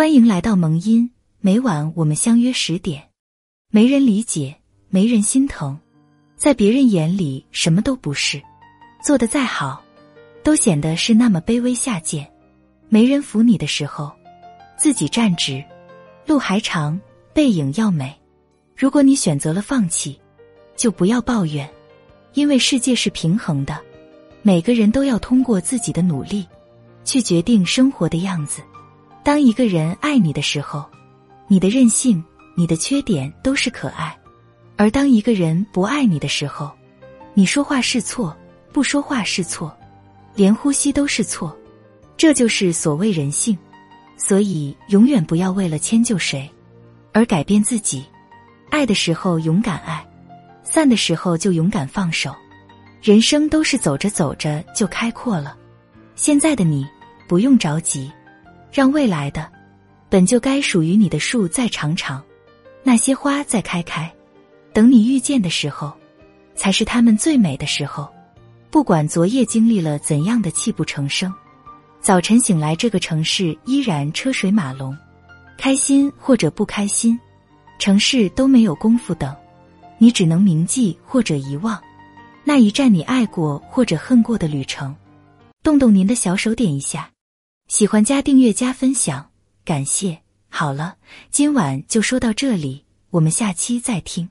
欢迎来到萌音，每晚我们相约十点。没人理解，没人心疼，在别人眼里什么都不是，做的再好，都显得是那么卑微下贱。没人扶你的时候，自己站直。路还长，背影要美。如果你选择了放弃，就不要抱怨，因为世界是平衡的，每个人都要通过自己的努力，去决定生活的样子。当一个人爱你的时候，你的任性、你的缺点都是可爱；而当一个人不爱你的时候，你说话是错，不说话是错，连呼吸都是错。这就是所谓人性。所以，永远不要为了迁就谁而改变自己。爱的时候勇敢爱，散的时候就勇敢放手。人生都是走着走着就开阔了。现在的你不用着急。让未来的本就该属于你的树再长长，那些花再开开，等你遇见的时候，才是他们最美的时候。不管昨夜经历了怎样的泣不成声，早晨醒来，这个城市依然车水马龙。开心或者不开心，城市都没有功夫等，你只能铭记或者遗忘那一站你爱过或者恨过的旅程。动动您的小手，点一下。喜欢加订阅加分享，感谢。好了，今晚就说到这里，我们下期再听。